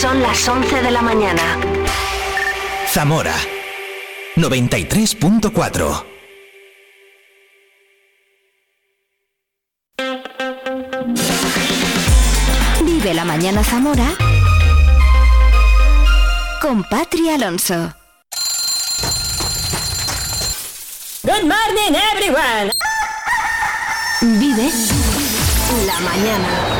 Son las 11 de la mañana. Zamora 93.4 Vive la mañana Zamora con Patri Alonso. Good morning everyone. Vive la mañana.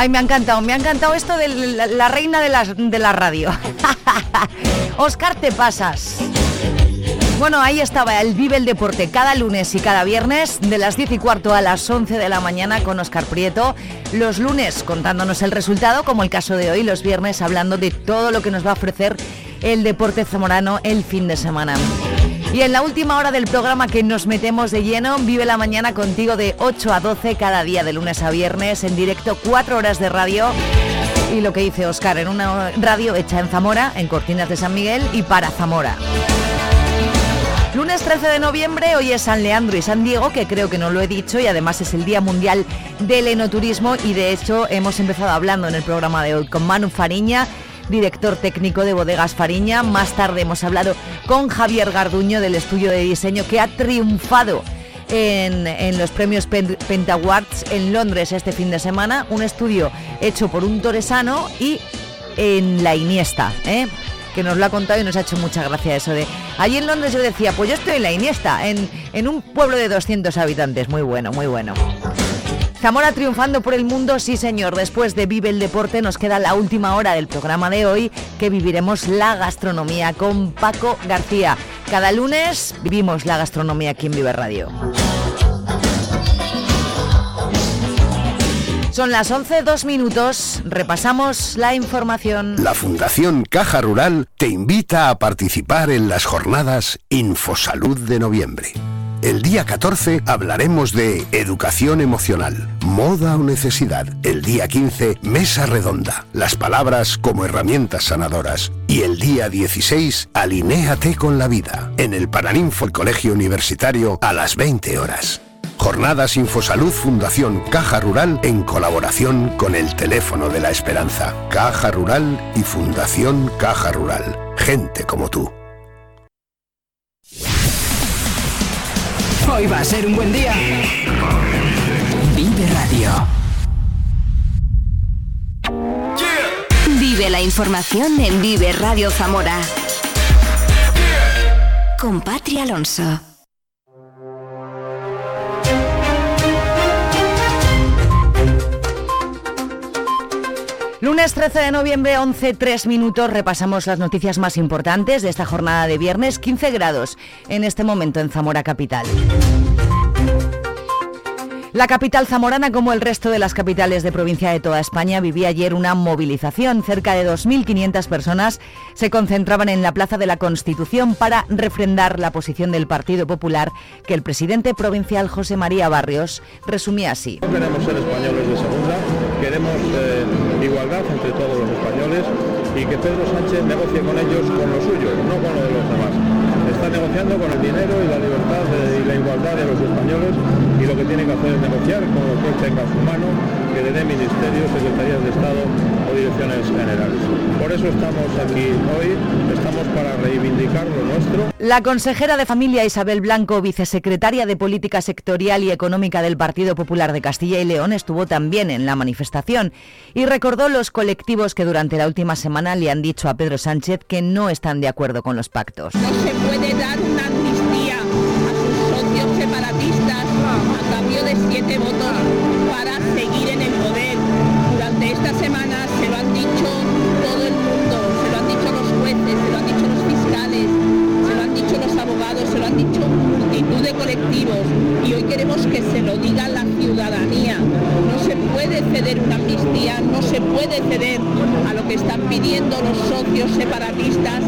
Ay, me ha encantado, me ha encantado esto de la, reina de la, de la radio. Oscar, te pasas. Bueno, ahí estaba el Vive el Deporte cada lunes y cada viernes de las 10 y cuarto a las 11 de la mañana con Oscar Prieto. Los lunes contándonos el resultado, como el caso de hoy, los viernes hablando de todo lo que nos va a ofrecer el deporte zamorano el fin de semana. Y en la última hora del programa que nos metemos de lleno, vive la mañana contigo de 8 a 12 cada día de lunes a viernes en directo, 4 horas de radio. Y lo que dice Oscar, en una radio hecha en Zamora, en Cortinas de San Miguel y para Zamora. Lunes 13 de noviembre, hoy es San Leandro y San Diego, que creo que no lo he dicho, y además es el Día Mundial del Enoturismo y de hecho hemos empezado hablando en el programa de hoy con Manu Fariña, director técnico de Bodegas Fariña. Más tarde hemos hablado con Javier Garduño del estudio de diseño que ha triunfado en, en los premios Pen- Penta Awards en Londres este fin de semana. Un estudio hecho por un toresano y en la Iniesta, ¿eh? que nos lo ha contado y nos ha hecho mucha gracia eso de... Allí en Londres yo decía, pues yo estoy en la Iniesta, en, en un pueblo de 200 habitantes. Muy bueno, muy bueno. Zamora triunfando por el mundo, sí señor. Después de Vive el Deporte nos queda la última hora del programa de hoy, que viviremos la gastronomía con Paco García. Cada lunes vivimos la gastronomía aquí en Vive Radio. Son las 11, dos minutos. Repasamos la información. La Fundación Caja Rural te invita a participar en las jornadas Infosalud de noviembre. El día 14 hablaremos de educación emocional, moda o necesidad. El día 15, mesa redonda, las palabras como herramientas sanadoras. Y el día 16, alinéate con la vida, en el Paraninfo el Colegio Universitario a las 20 horas. Jornadas Infosalud Fundación Caja Rural en colaboración con el Teléfono de la Esperanza. Caja Rural y Fundación Caja Rural. Gente como tú. Hoy va a ser un buen día. Vive Radio. Vive la información en Vive Radio Zamora. Con Patri Alonso. Lunes 13 de noviembre, 11, 3 minutos, repasamos las noticias más importantes de esta jornada de viernes, 15 grados en este momento en Zamora Capital. La capital zamorana, como el resto de las capitales de provincia de toda España, vivía ayer una movilización. Cerca de 2.500 personas se concentraban en la Plaza de la Constitución para refrendar la posición del Partido Popular que el presidente provincial José María Barrios resumía así. No queremos ser españoles de segunda, queremos eh, igualdad entre todos los españoles y que Pedro Sánchez negocie con ellos con lo suyo, no con lo de los demás. Está negociando con el dinero y la libertad y la igualdad de los españoles y lo que tiene que hacer es negociar con lo que tenga su mano, que le dé ministerios, secretarías de Estado o direcciones generales. Por eso estamos aquí hoy, estamos para reivindicar lo nuestro. La consejera de Familia Isabel Blanco, vicesecretaria de Política Sectorial y Económica del Partido Popular de Castilla y León, estuvo también en la manifestación y recordó los colectivos que durante la última semana le han dicho a Pedro Sánchez que no están de acuerdo con los pactos. No se puede dar una amnistía a sus socios separatistas a cambio de siete votos de colectivos y hoy queremos que se lo diga la ciudadanía. No se puede ceder una amnistía, no se puede ceder a lo que están pidiendo los socios separatistas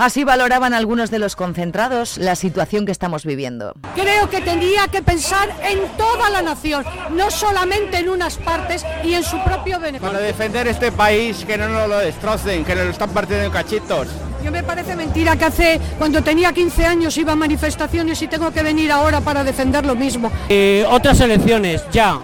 Así valoraban algunos de los concentrados la situación que estamos viviendo. Creo que tendría que pensar en toda la nación, no solamente en unas partes y en su propio beneficio. Para defender este país, que no nos lo destrocen, que nos lo están partiendo en cachitos. Yo me parece mentira que hace, cuando tenía 15 años, iba a manifestaciones y tengo que venir ahora para defender lo mismo. Eh, otras elecciones, ya.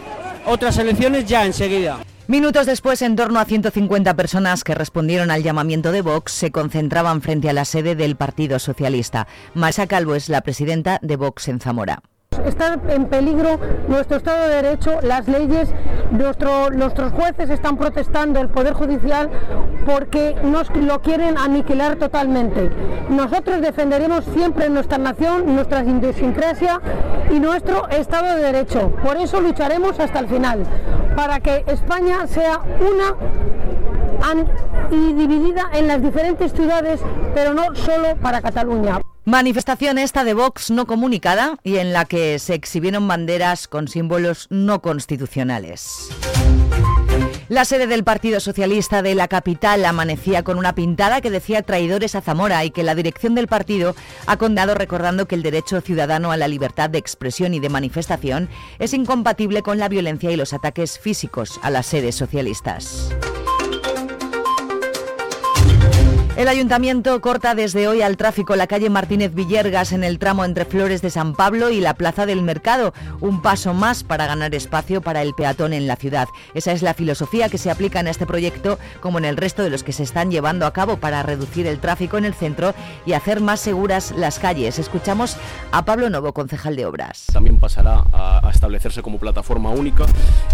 Otras elecciones ya enseguida. Minutos después, en torno a 150 personas que respondieron al llamamiento de Vox se concentraban frente a la sede del Partido Socialista. Masa Calvo es la presidenta de Vox en Zamora. Está en peligro nuestro Estado de Derecho, las leyes, nuestro, nuestros jueces están protestando, el Poder Judicial, porque nos lo quieren aniquilar totalmente. Nosotros defenderemos siempre nuestra nación, nuestra idiosincrasia y nuestro Estado de Derecho. Por eso lucharemos hasta el final, para que España sea una y dividida en las diferentes ciudades, pero no solo para Cataluña. Manifestación esta de Vox no comunicada y en la que se exhibieron banderas con símbolos no constitucionales. La sede del Partido Socialista de la capital amanecía con una pintada que decía traidores a Zamora y que la dirección del partido ha condado recordando que el derecho ciudadano a la libertad de expresión y de manifestación es incompatible con la violencia y los ataques físicos a las sedes socialistas. El ayuntamiento corta desde hoy al tráfico la calle Martínez Villergas en el tramo entre Flores de San Pablo y la Plaza del Mercado, un paso más para ganar espacio para el peatón en la ciudad. Esa es la filosofía que se aplica en este proyecto como en el resto de los que se están llevando a cabo para reducir el tráfico en el centro y hacer más seguras las calles. Escuchamos a Pablo Novo, concejal de Obras. También pasará a, establecerse como plataforma única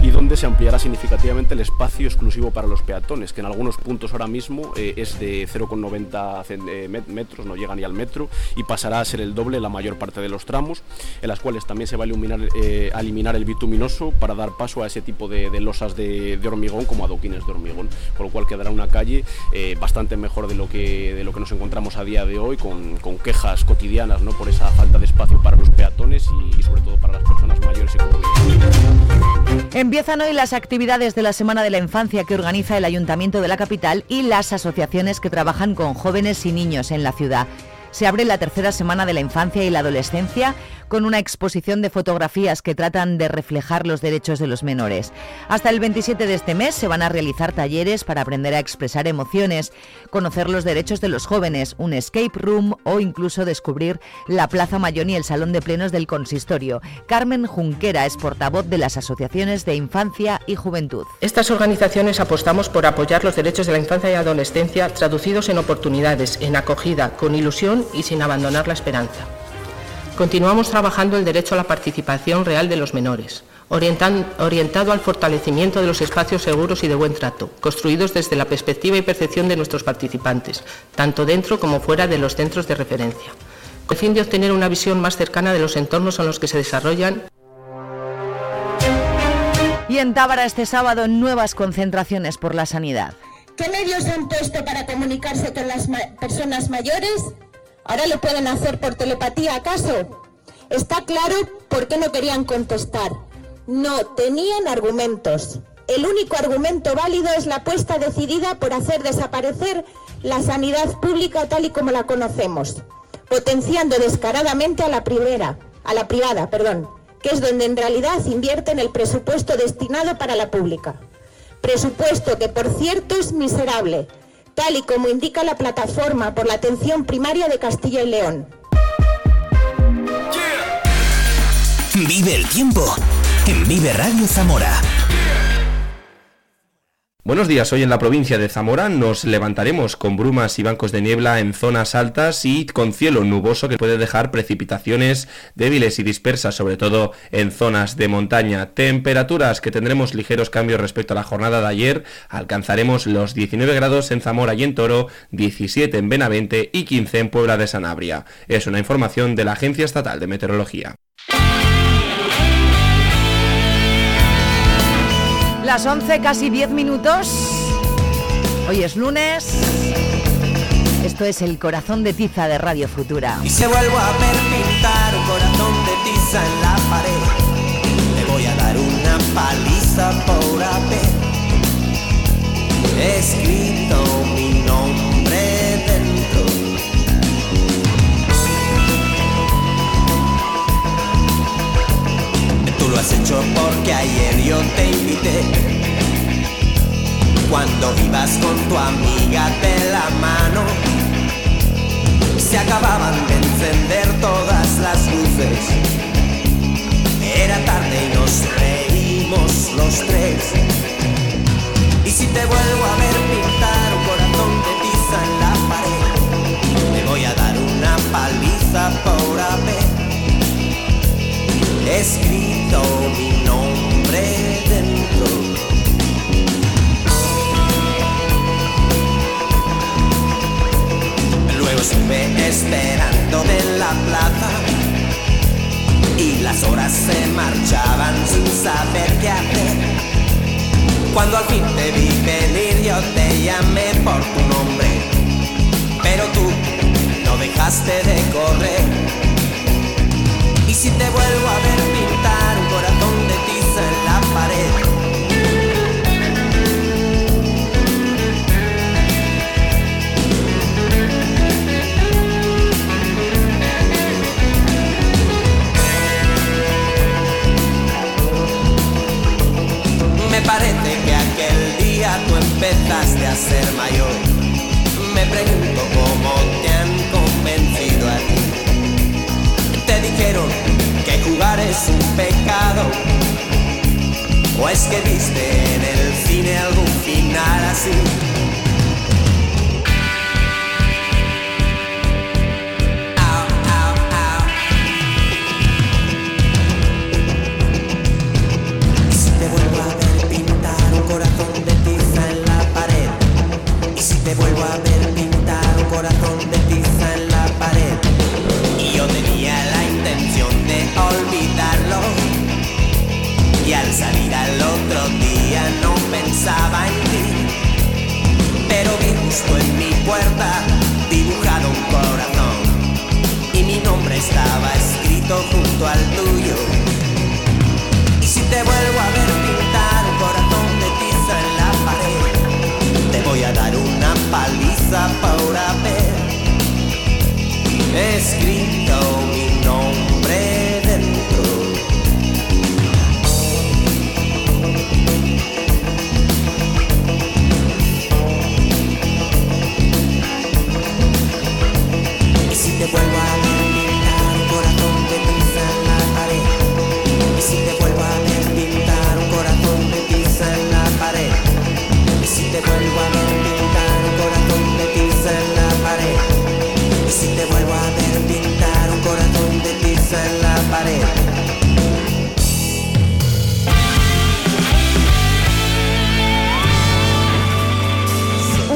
y donde se ampliará significativamente el espacio exclusivo para los peatones, que en algunos puntos ahora mismo eh, es de 0, 90 eh, metros, no llega ni al metro, y pasará a ser el doble la mayor parte de los tramos, en las cuales también se va a eliminar, eh, eliminar el bituminoso para dar paso a ese tipo de, losas de, hormigón como adoquines de hormigón, con lo cual quedará una calle eh, bastante mejor de lo, que, de lo que nos encontramos a día de hoy, con, quejas cotidianas ¿no? por esa falta de espacio para los peatones y, sobre todo para las personas mayores y con Empiezan hoy las actividades de la Semana de la Infancia que organiza el Ayuntamiento de la capital y las asociaciones que trabajan con jóvenes y niños en la ciudad. Se abre la tercera semana de la infancia y la adolescencia con una exposición de fotografías que tratan de reflejar los derechos de los menores. Hasta el 27 de este mes se van a realizar talleres para aprender a expresar emociones, conocer los derechos de los jóvenes, un escape room o incluso descubrir la Plaza Mayón y el Salón de Plenos del Consistorio. Carmen Junquera es portavoz de las asociaciones de infancia y juventud. Estas organizaciones apostamos por apoyar los derechos de la infancia y adolescencia traducidos en oportunidades, en acogida, con ilusión y sin abandonar la esperanza. Continuamos trabajando el derecho a la participación real de los menores, orientado al fortalecimiento de los espacios seguros y de buen trato, construidos desde la perspectiva y percepción de nuestros participantes, tanto dentro como fuera de los centros de referencia, con el fin de obtener una visión más cercana de los entornos en los que se desarrollan. Y en Tábara este sábado nuevas concentraciones por la sanidad. ¿Qué medios han puesto para comunicarse con las personas mayores? ¿Ahora lo pueden hacer por telepatía acaso? Está claro por qué no querían contestar. No tenían argumentos. El único argumento válido es la apuesta decidida por hacer desaparecer la sanidad pública tal y como la conocemos, potenciando descaradamente a la primera, a la privada, perdón, que es donde en realidad invierten el presupuesto destinado para la pública. Presupuesto que por cierto es miserable, tal y como indica la plataforma por la atención primaria de Castilla y León. Vive el tiempo en Vive Radio Zamora. Buenos días, hoy en la provincia de Zamora nos levantaremos con brumas y bancos de niebla en zonas altas y con cielo nuboso que puede dejar precipitaciones débiles y dispersas, sobre todo en zonas de montaña. Temperaturas que tendremos ligeros cambios respecto a la jornada de ayer, alcanzaremos los 19 grados en Zamora y en Toro, 17 en Benavente y 15 en Puebla de Sanabria. Es una información de la Agencia Estatal de Meteorología. Las 11, casi 10 minutos. Hoy es lunes. Esto es el corazón de tiza de Radio Futura. Y se vuelvo a perpintar un corazón de tiza en la pared. Le voy a dar una paliza por haber escrito mi nombre lo has hecho porque ayer yo te invité. Cuando ibas con tu amiga de la mano, se acababan de encender todas las luces. Era tarde y nos reímos los tres. Y si te vuelvo a ver pintar un corazón de tiza en la escrito mi nombre dentro. Luego estuve esperando en la plaza y las horas se marchaban sin saber qué hacer. Cuando al fin te vi venir yo te llamé por tu nombre, pero tú no dejaste de correr. Si te vuelvo a ver pintar un corazón de tiza en la pared, Me parece que aquel día tú empezaste a ser mayor. Me pregunto cómo te que jugar es un pecado. ¿O es que viste en el cine algún final así? Y si te vuelvo a ver pintar un corazón de tiza en la pared Y si te vuelvo a ver pintar un corazón de tiza en la pared Y yo tenía la intención de olvidarlo. Y al salir al otro día no pensaba en ti. Pero vi justo en mi puerta dibujado un corazón. Y mi nombre estaba escrito junto al tuyo. Y si te vuelvo a ver pintar un corazón de tiza en la pared, te voy a dar una paliza por haber escrito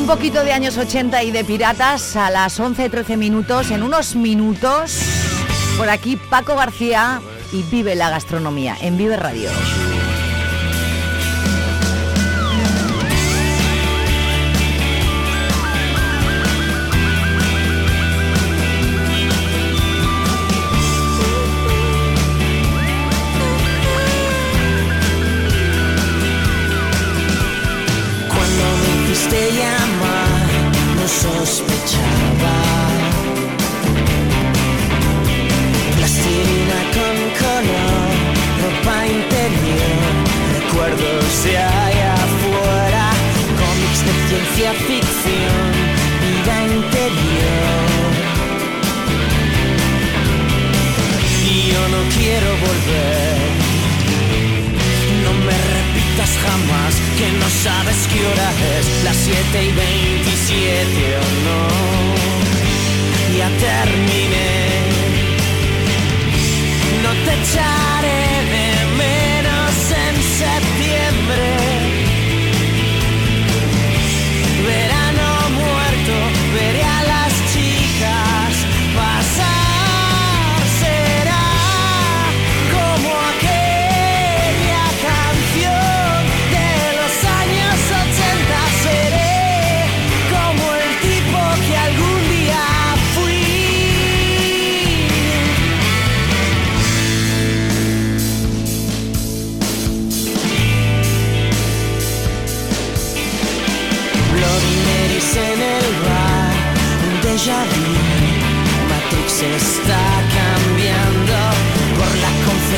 Un poquito de años 80 y de piratas a las 11.13 minutos. En unos minutos, por aquí Paco García y Vive la Gastronomía en Vive Radio. Ciencia ficción, vida interior. Y yo no quiero volver. No me repitas jamás que no sabes qué hora es, las 7 y 27 o no. Ya terminé,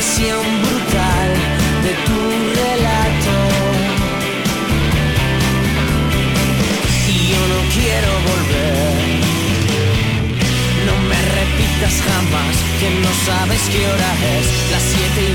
versión brutal de tu relato. Y yo no quiero volver. No me repitas jamás que no sabes qué hora es, las siete y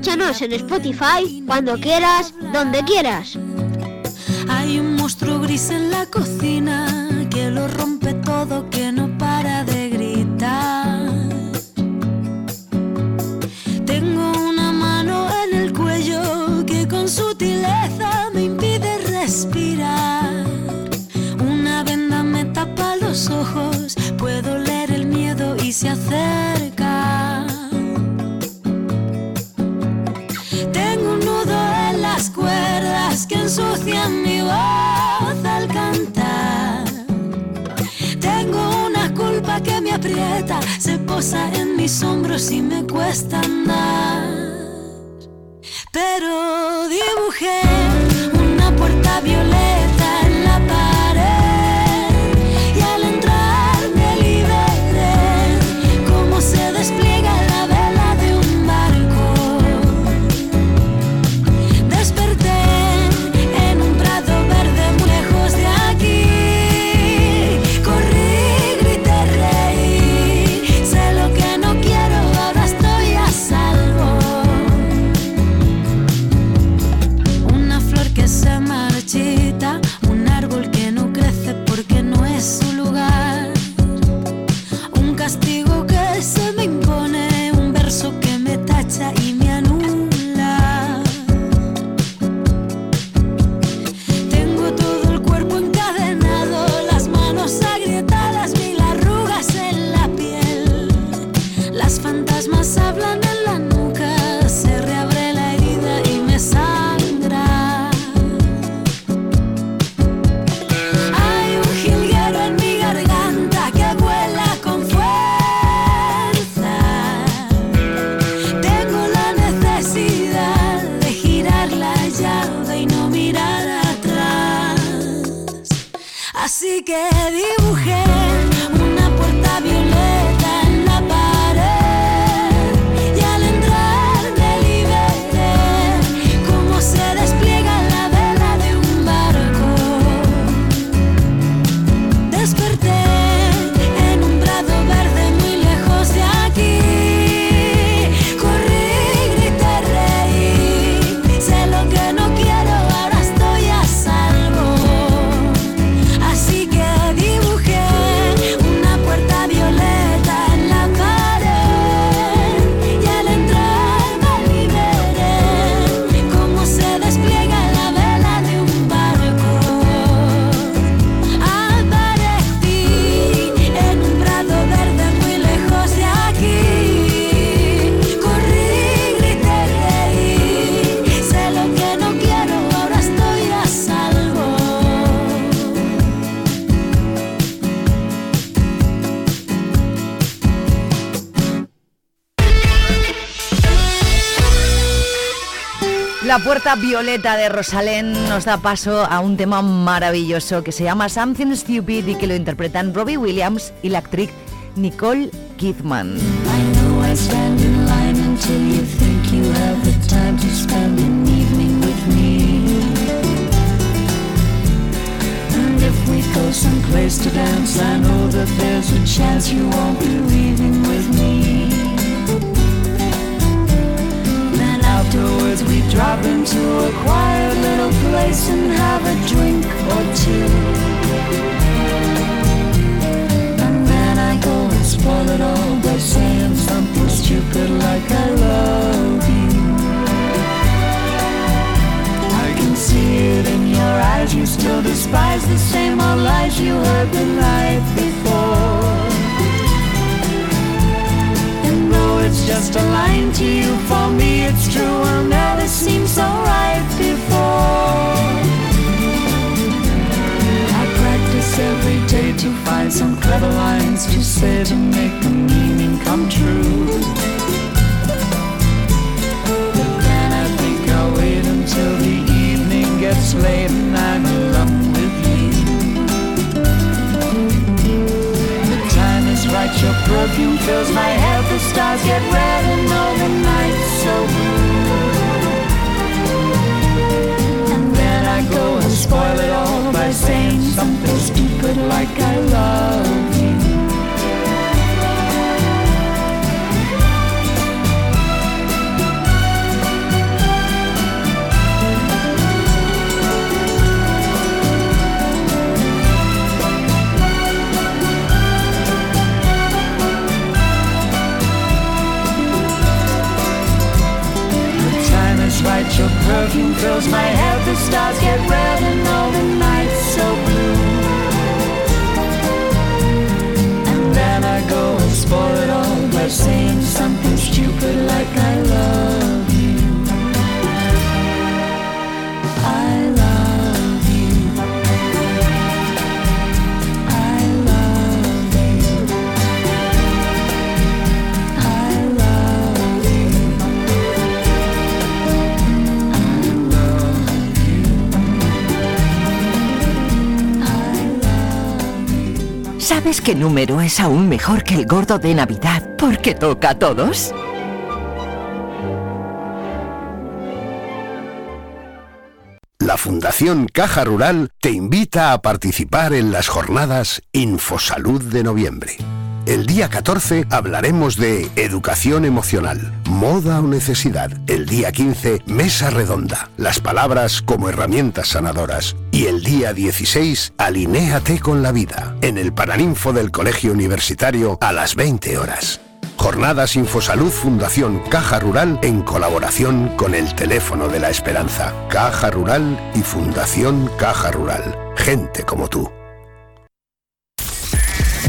Escúchanos en Spotify, cuando quieras, donde quieras. Hay un monstruo gris en la si me cuestan que dibujé. Violeta de Rosalén nos da paso a un tema maravilloso que se llama Something Stupid y que lo interpretan Robbie Williams y la actriz Nicole Kidman. Afterwards we drop into a quiet little place and have a drink or two. And then I go and spoil it all by saying something stupid like I love you. I can see it in your eyes, you still despise the same old lies you heard the night before. It's just a line to you, for me it's true, will never seem so right before. I practice every day to find some clever lines to say to make the meaning come true. But then I think I'll wait until the evening gets late and I'm alone with you. The time is right, your perfume fills my head, the stars get red and all the night's so blue. Like I love you. The time is right, your perfume fills my head, the stars get red and all the night's spoil it all. By saying something stupid like I love ¿Sabes qué número es aún mejor que el gordo de Navidad porque toca a todos? La Fundación Caja Rural te invita a participar en las jornadas Infosalud de noviembre. El día 14 hablaremos de educación emocional, moda o necesidad. El día 15, mesa redonda, las palabras como herramientas sanadoras. Y el día 16, alinéate con la vida, en el Paraninfo del Colegio Universitario a las 20 horas. Jornadas Infosalud Fundación Caja Rural en colaboración con el Teléfono de la Esperanza. Caja Rural y Fundación Caja Rural. Gente como tú.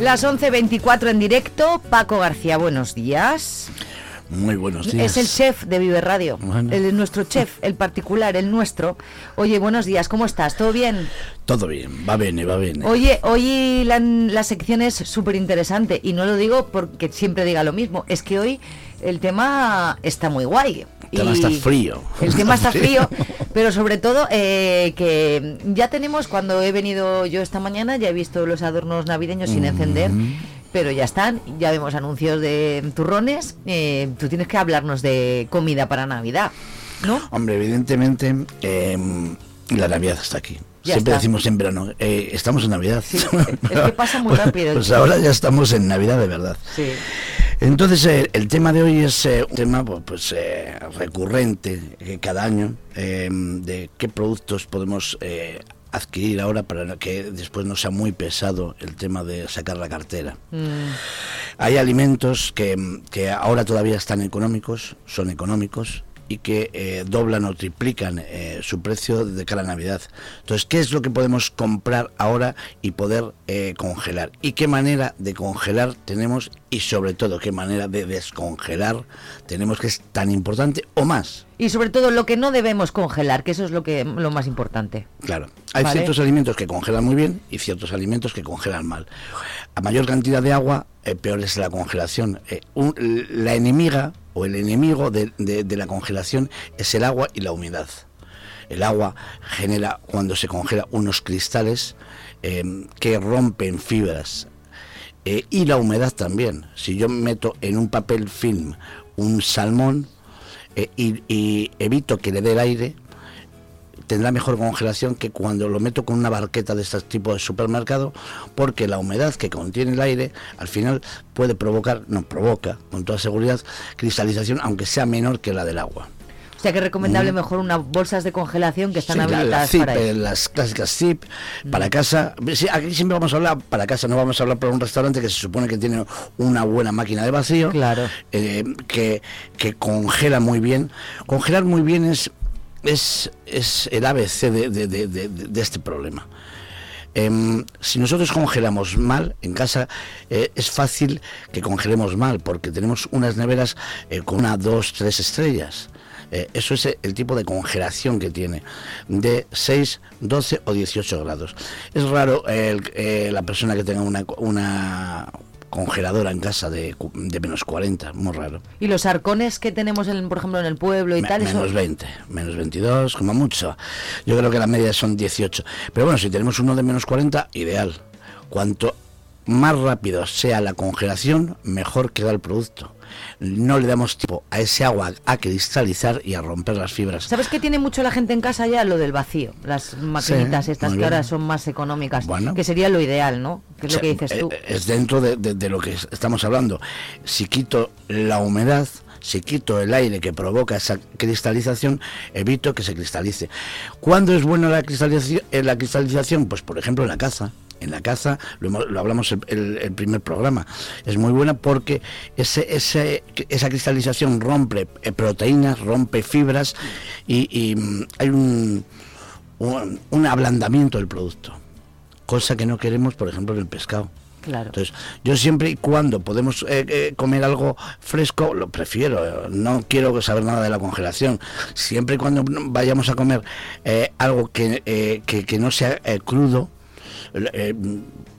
Las 11.24 en directo. Paco García, buenos días. Muy buenos días. Es el chef de Vive Radio. Bueno. El, nuestro chef, el particular, el nuestro. Oye, buenos días, ¿cómo estás? ¿Todo bien? Todo bien, va bien, va bien. Oye, hoy la, la sección es súper interesante y no lo digo porque siempre diga lo mismo, es que hoy el tema está muy guay. El tema está frío. El tema está frío, pero sobre todo eh, que ya tenemos, cuando he venido yo esta mañana, ya he visto los adornos navideños sin encender, pero ya están, ya vemos anuncios de turrones, eh, tú tienes que hablarnos de comida para Navidad, ¿no? Hombre, evidentemente eh, la Navidad está aquí. Ya Siempre está. decimos en verano, eh, estamos en Navidad. Es que pasa muy rápido. Pues ahora ya estamos en Navidad de verdad. Sí. Entonces, eh, el tema de hoy es eh, un tema pues, pues, eh, recurrente cada año eh, de qué productos podemos adquirir ahora para que después no sea muy pesado el tema de sacar la cartera. Mm. Hay alimentos que, que ahora todavía están económicos, son económicos y que eh, doblan o triplican eh, su precio de cara a Navidad. Entonces, ¿qué es lo que podemos comprar ahora y poder eh, congelar? ¿Y qué manera de congelar tenemos? Y sobre todo, ¿qué manera de descongelar tenemos que es tan importante o más? Y sobre todo lo que no debemos congelar, que eso es lo que lo más importante. Claro, hay Vale. ciertos alimentos que congelan muy bien y ciertos alimentos que congelan mal. A mayor cantidad de agua, eh, peor es la congelación. Eh, un- la enemiga o el enemigo de, la congelación es el agua y la humedad. El agua genera, cuando se congela, unos cristales eh, que rompen fibras. Eh, y la humedad también. Si yo meto en un papel film un salmón eh, y, y evito que le dé el aire, tendrá mejor congelación que cuando lo meto con una barqueta de este tipo de supermercado, porque la humedad que contiene el aire al final puede provocar, no provoca, con toda seguridad, cristalización, aunque sea menor que la del agua. O sea que es recomendable Mm. mejor unas bolsas de congelación que están Sí, la- la habilitadas zip, para eh, eso. Mm. las clásicas zip, para casa. Sí, aquí siempre vamos a hablar para casa, no vamos a hablar para un restaurante que se supone que tiene una buena máquina de vacío, eh, que, que congela muy bien. Congelar muy bien es, es, es el ABC de, de- de- de- este problema. Em, si nosotros congelamos mal en casa, eh, es fácil que congelemos mal, porque tenemos unas neveras eh, con una, dos, tres estrellas. Eh, eso es el tipo de congelación que tiene, de 6, 12 o 18 grados. Es raro la persona que tenga una, una congeladora en casa de, de menos 40, muy raro. Y los arcones que tenemos, en, por ejemplo, en el pueblo y Me- tal, eso- menos 20, menos 22, como mucho. Yo creo que la media son 18. Pero bueno, si tenemos uno de menos 40, ideal. Cuanto más rápido sea la congelación, mejor queda el producto. No le damos tiempo a ese agua a cristalizar y a romper las fibras. ¿Sabes que tiene mucho la gente en casa ya? Lo del vacío. Las maquinitas estas que ahora son más económicas. Bueno. Que sería lo ideal, ¿no? Que es O lo que dices tú. eh, Es dentro de, de- de lo que es- estamos hablando. Si quito la humedad, si quito el aire que provoca esa cristalización, evito que se cristalice. ¿Cuándo es buena la cristalización? eh, la cristalización? Pues por ejemplo en la caza. En la caza, lo, lo hablamos el, el- el primer programa, es muy buena porque ese, ese- esa cristalización rompe eh, proteínas, rompe fibras y, y, mm, hay un, un, un ablandamiento del producto cosa que no queremos, por ejemplo, en el pescado. Claro. Entonces, yo siempre y cuando podemos eh, eh, comer algo fresco, lo prefiero. No quiero saber nada de la congelación. Siempre y cuando vayamos a comer eh, algo que, eh, que, que no sea crudo, eh,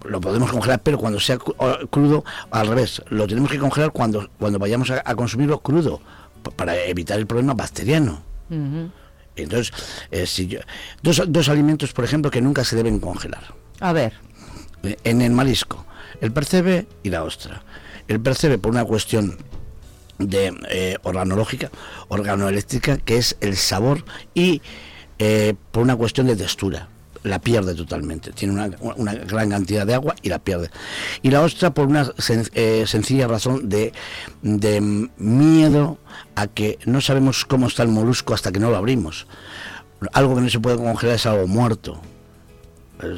lo podemos congelar, pero cuando sea crudo, al revés, lo tenemos que congelar cuando, cuando vayamos a, a consumirlo crudo, pa- para evitar el problema bacteriano. Entonces, eh, si yo- dos, dos alimentos, por ejemplo, que nunca se deben congelar A ver. eh, en el marisco, el percebe y la ostra. El percebe por una cuestión de eh, organológica, organoeléctrica, que es el sabor, y eh, por una cuestión de textura. La pierde totalmente, tiene una, una gran cantidad de agua y la pierde. Y la ostra por una eh, sencilla razón de, de miedo a que no sabemos cómo está el molusco hasta que no lo abrimos. Algo que no se puede congelar es algo muerto.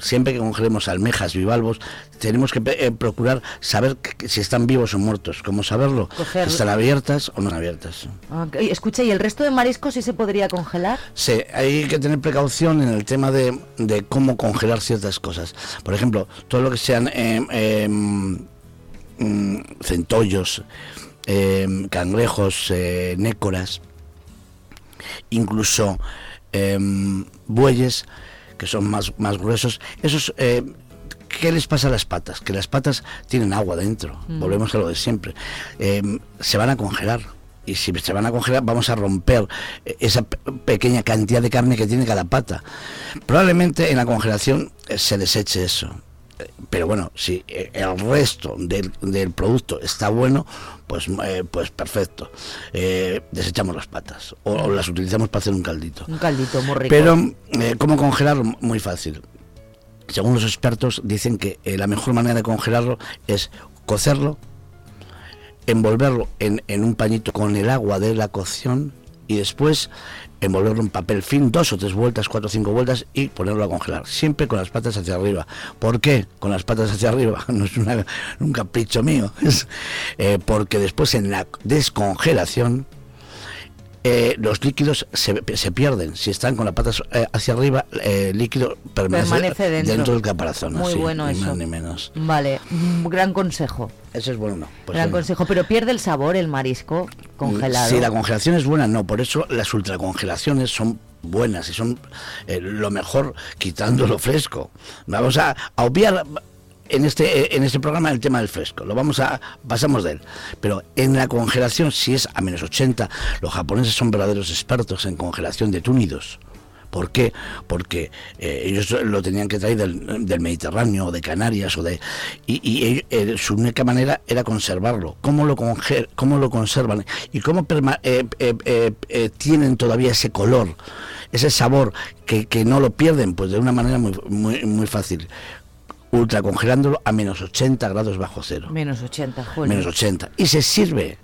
Siempre que congelemos almejas, bivalvos, tenemos que eh, procurar saber que- si están vivos o muertos. ¿Cómo saberlo? Coger- ¿Están abiertas o no abiertas? Ah, Escucha, ¿y el resto de mariscos sí se podría congelar? Sí, hay que tener precaución en el tema de, de cómo congelar ciertas cosas. Por ejemplo, todo lo que sean eh, eh, mm, centollos, eh, cangrejos, eh, nécoras, incluso bueyes, que son más, más gruesos, esos... eh, ¿Qué les pasa a las patas? Que las patas tienen agua dentro. Mm. Volvemos a lo de siempre. Eh, se van a congelar. Y si se van a congelar, vamos a romper eh, esa pe- pequeña cantidad de carne que tiene cada pata. Probablemente en la congelación se deseche eso. Pero bueno, si eh, el resto del, del producto está bueno, pues, eh, pues perfecto. Eh, desechamos las patas o, o las utilizamos para hacer un caldito. Un caldito muy rico. Pero, eh, ¿cómo congelarlo? Muy fácil. Según los expertos, dicen que la mejor manera de congelarlo es cocerlo, envolverlo en, en un pañito con el agua de la cocción y después envolverlo en papel film dos o tres vueltas, cuatro o cinco vueltas y ponerlo a congelar, siempre con las patas hacia arriba. ¿Por qué? Con las patas hacia arriba, no es una- un capricho mío, eh, porque después en la descongelación eh, los líquidos se, se pierden. Si están con las patas eh, hacia arriba, eh, el líquido permanece, Permanece dentro. del caparazón. Muy así, bueno ni eso. más ni menos. Vale, un gran consejo. Eso es bueno. no. Pues gran bueno. consejo, pero pierde el sabor el marisco congelado. Si la congelación es buena, no. Por eso las ultracongelaciones son buenas y son eh, lo mejor quitando lo fresco. Vamos a, a obviar en este en este programa el tema del fresco. Lo vamos a pasamos de él. Pero en la congelación, si es a menos 80, los japoneses son verdaderos expertos en congelación de túnidos. ¿Por qué? Porque eh, ellos lo tenían que traer del, Mediterráneo o de Canarias o de y, y eh, su única manera era conservarlo. ¿Cómo lo conge- cómo lo conservan y cómo perma- eh, eh, eh, eh, tienen todavía ese color, ese sabor que, que no lo pierden? Pues de una manera muy muy muy fácil. Ultracongelándolo a menos 80 grados bajo cero Menos 80, joder. menos 80. Y se sirve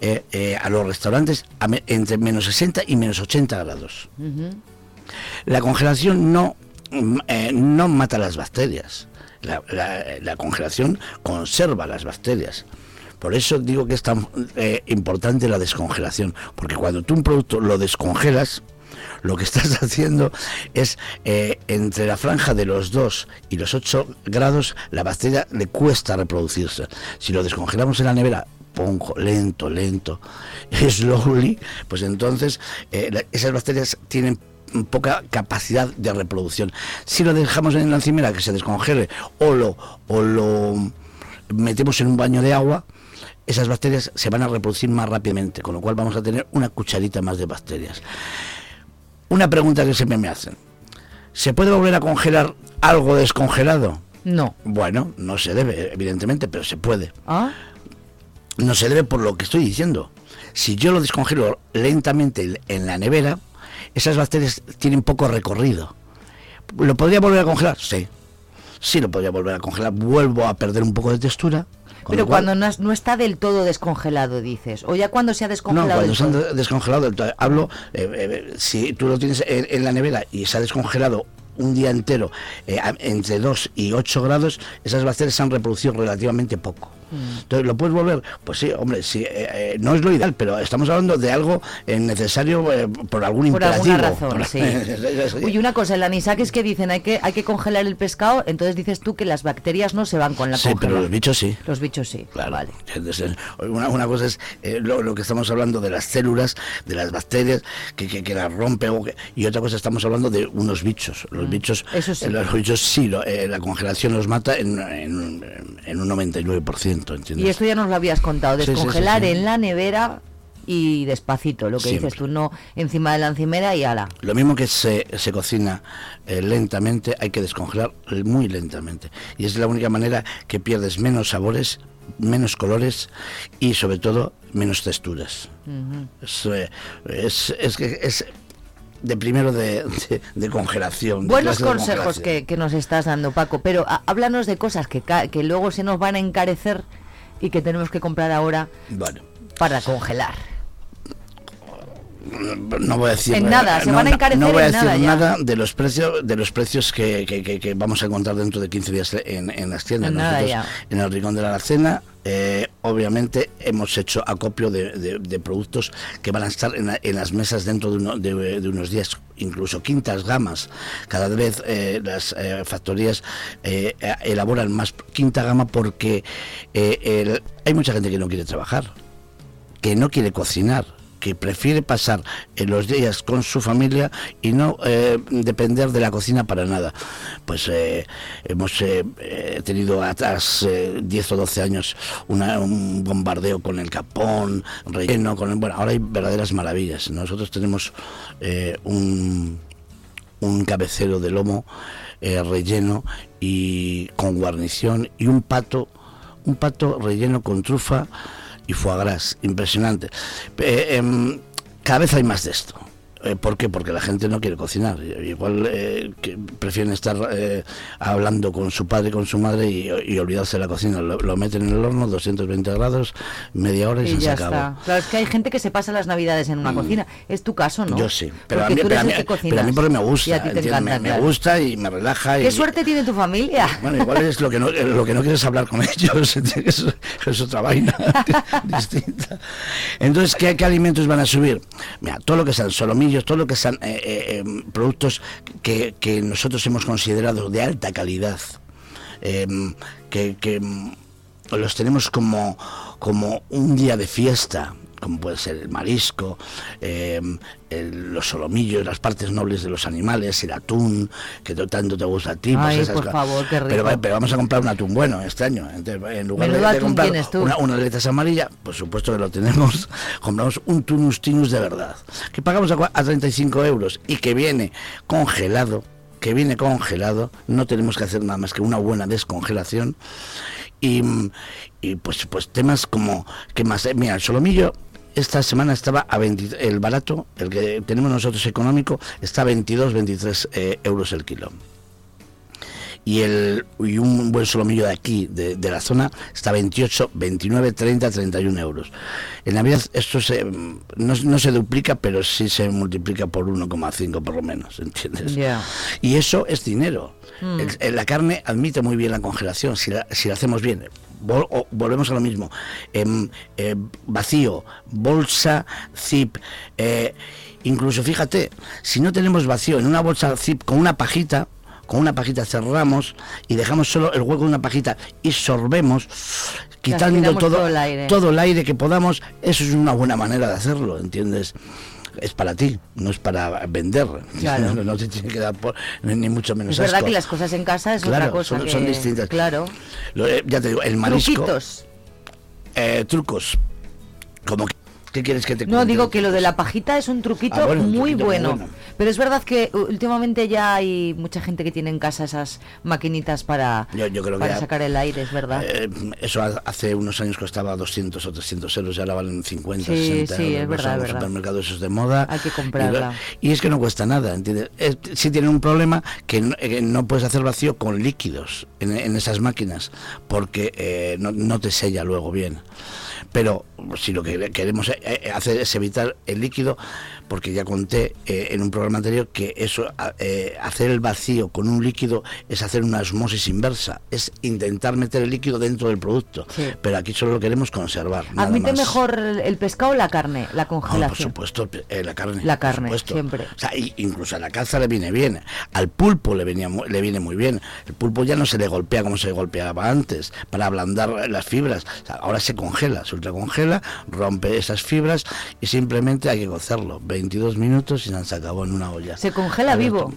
eh, eh, a los restaurantes a me- entre menos 60 y menos 80 grados. La congelación no, mm, eh, no mata las bacterias. La, la- la congelación conserva las bacterias. Por eso digo que es tan importante la descongelación, porque cuando tú un producto lo descongelas, lo que estás haciendo es eh, entre la franja de los 2 y los 8 grados, la bacteria le cuesta reproducirse. Si lo descongelamos en la nevera, pongo lento, lento, slowly, pues entonces eh, esas bacterias tienen poca capacidad de reproducción. Si lo dejamos en la encimera que se descongele o lo, o lo metemos en un baño de agua, esas bacterias se van a reproducir más rápidamente, con lo cual vamos a tener una cucharita más de bacterias. Una pregunta que siempre me hacen. ¿Se puede volver a congelar algo descongelado? No. Bueno, no se debe, evidentemente, pero se puede. ¿Ah? No se debe por lo que estoy diciendo. Si yo lo descongelo lentamente en la nevera, esas bacterias tienen poco recorrido. ¿Lo podría volver a congelar? Sí. Sí lo podría volver a congelar. Vuelvo a perder un poco de textura. Pero cual- cuando no, has- no está del todo descongelado, dices. O ya cuando se ha No, descongelado cuando del se de- descongelado. Hablo, eh, eh, si tú lo tienes en, en la nevera y se ha descongelado un día entero eh, entre 2 y 8 grados, esas bacterias se han reproducido relativamente poco. Entonces, ¿lo puedes volver? Pues sí, hombre, sí, eh, eh, no es lo ideal, pero estamos hablando de algo eh, necesario eh, por algún Por imperativo. alguna razón, Por- sí. Uy, una cosa, en la anisakis que dicen hay que, hay que congelar el pescado, entonces dices tú que las bacterias no se van con la Sí, pero los bichos sí. Los bichos sí. Vale. Entonces, una, una cosa es lo, lo que estamos hablando de las células, de las bacterias, que, que, que las rompe, o que- y otra cosa estamos hablando de unos bichos. Los bichos, Mm, eso sí. los bichos sí, lo- eh, la congelación los mata en, en, en un 99%, ¿entiendes? Y esto ya nos lo habías contado, Sí, sí, sí, descongelar sí. en la nevera y despacito, lo que Siempre. dices tú, no encima de la encimera y ala. Lo mismo que se, se cocina eh, lentamente, hay que descongelar muy lentamente. Y es la única manera que pierdes menos sabores, menos colores y sobre todo menos texturas. Eh, es, es que es de primero de, de- de congelación. Buenos de consejos congelación. que, que nos estás dando, Paco, pero háblanos de cosas que, que luego se nos van a encarecer y que tenemos que comprar ahora Bueno, para congelar. No voy a decir En nada, se no, van a encarecer no voy a en decir nada de los precios de los precios que, que- que- que vamos a encontrar dentro de 15 días en, en las tiendas En Nosotros, en el rincón de la alacena eh, obviamente hemos hecho acopio de, de- de productos que van a estar en, la- en las mesas dentro de, uno- de- unos días incluso quintas gamas. Cada vez eh, las eh, factorías eh, eh, elaboran más quinta gama porque eh, el- hay mucha gente que no quiere trabajar que no quiere cocinar, que prefiere pasar eh, los días con su familia y no eh, depender de la cocina para nada. Pues eh, hemos tenido atrás eh, 10 o 12 años una- un bombardeo con el capón, relleno, con el, bueno, ahora hay verdaderas maravillas. Nosotros tenemos un, un cabecero de lomo relleno y con guarnición y un pato, un pato relleno con trufa y foie gras, impresionante. Eh, em, cada vez hay más de esto. Eh, ¿Por qué? Porque la gente no quiere cocinar. Igual eh, que prefieren estar eh, hablando con su padre, con su madre y, y olvidarse de la cocina. Lo, lo meten en el horno, 220 grados, media hora y, Y se ya acabó. Claro, es que hay gente que se pasa las navidades en una cocina. Es tu caso, ¿no? Mm. Yo sí, pero a, mí, pero, a mí, pero a mí porque me Y gusta, a ti te encanta, me, gusta y me relaja. ¿Qué y, suerte tiene tu familia? Bueno, igual es lo que no, lo que no quieres hablar con ellos, es, es otra vaina distinta. Entonces, ¿qué, qué alimentos van a subir? Mira, todo lo que sean solomillos, todo lo que sean eh, eh, eh, productos que, que nosotros hemos considerado de alta calidad, eh, que, los tenemos como, como un día de fiesta, como puede ser el marisco, eh, el- los solomillos, las partes nobles de los animales, el atún, que to- tanto te gusta a ti. pues Ay, esas por cosas. favor, qué rico. Pero, va- pero vamos a comprar un atún bueno este año. Entonces, en lugar de- Menudo de, atún comprar una, unas letras amarillas, por supuesto que lo tenemos, compramos un tunus tinus de verdad, que pagamos a, a 35 euros y que viene congelado, que viene congelado, no tenemos que hacer nada más que una buena descongelación y, y pues pues temas como que más eh, mira el solomillo esta semana estaba a 20, el barato el que tenemos nosotros económico está a 22 23 eh, euros el kilo y el y un buen solomillo de aquí de, de la zona está a 28 29 30 31 euros en navidad esto se, mm, no, no se duplica pero sí se multiplica por 1,5 por lo menos entiendes Ya. y eso es dinero. Mm. El- el- la carne admite muy bien la congelación, si la, si la hacemos bien. Vol- volvemos a lo mismo. Em, eh, vacío, bolsa, zip. eh, incluso fíjate, si no tenemos vacío en una bolsa zip con una pajita, con una pajita cerramos y dejamos solo el hueco de una pajita y sorbemos, quitando todo, todo el aire. todo el aire que podamos, eso es una buena manera de hacerlo, ¿entiendes? Es para ti, no es para vender. Claro. No, no te tiene que dar por- ni mucho menos Es verdad que las cosas en casa es otra cosa. son, que- son distintas. Claro. Lo- eh, ya te digo, el marisco. Truquitos. eh, trucos. Como que- ¿Qué quieres que te No, cuente? digo que lo de la pajita es un truquito Ah, bueno, muy truquito muy bueno. Pero es verdad que últimamente ya hay mucha gente que tiene en casa esas maquinitas para, Yo, yo creo para que sacar el aire, es verdad. eh, eso ha- hace unos años costaba 200 o 300 euros y ahora valen 50, Sí, 60 sí, euros. es verdad, es los verdad. supermercados esos de moda. Hay que comprarla. y es que no cuesta nada, ¿entiendes? Eh, sí tienen un problema que no, eh, no puedes hacer vacío con líquidos en, en esas máquinas porque eh, no, no te sella luego bien. Pero si lo que queremos eh, eh, hacer es evitar el líquido, porque ya conté eh, en un programa anterior que eso, eh, hacer el vacío con un líquido es hacer una osmosis inversa, es intentar meter el líquido dentro del producto. Sí. Pero aquí solo lo queremos conservar. ¿Admite mejor el, pescado o la carne? La No, por congelación. supuesto, eh, la carne. La carne, siempre. O sea, incluso a la caza le viene bien. Al pulpo le, venía, le viene muy bien. El pulpo ya no se le golpea como se golpeaba antes, para ablandar las fibras. O sea, ahora se congela, se ultracongela, rompe esas fibras y simplemente hay que cocerlo. 22 minutos y se acabó en una olla. ¿Se congela vivo?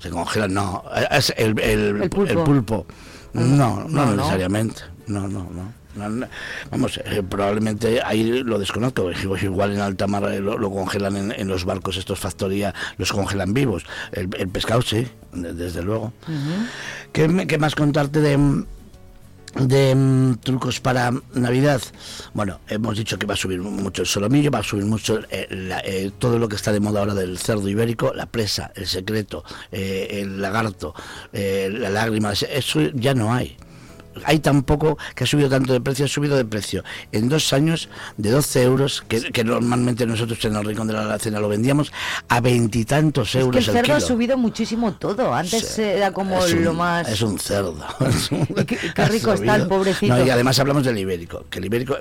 Se congela, no. Es el, el, El pulpo. el pulpo. No, no, necesariamente. No, no, no. No, no. Vamos, eh, probablemente ahí lo desconozco. Igual en alta mar eh, lo, lo congelan en, en los barcos, estos factoría, los congelan vivos. El, el pescado sí, de- desde luego. ¿Qué, más contarte de, mm, de mm, trucos para Navidad? Bueno, hemos dicho que va a subir mucho el solomillo, va a subir mucho eh, la- eh, todo lo que está de moda ahora del cerdo ibérico, la presa, el secreto, eh, el lagarto, eh, la lágrima, eso ya no hay. Hay tan poco que ha subido tanto de precio, ha subido de precio en dos años de 12 euros, que, que normalmente nosotros en el rincón de la alacena lo vendíamos, a veintitantos Es que euros el cerdo kilo. ha subido muchísimo todo. Antes Sí. era como un- lo más... Es un cerdo. qué- qué rico está el pobrecito. No, y además hablamos del ibérico, que el ibérico...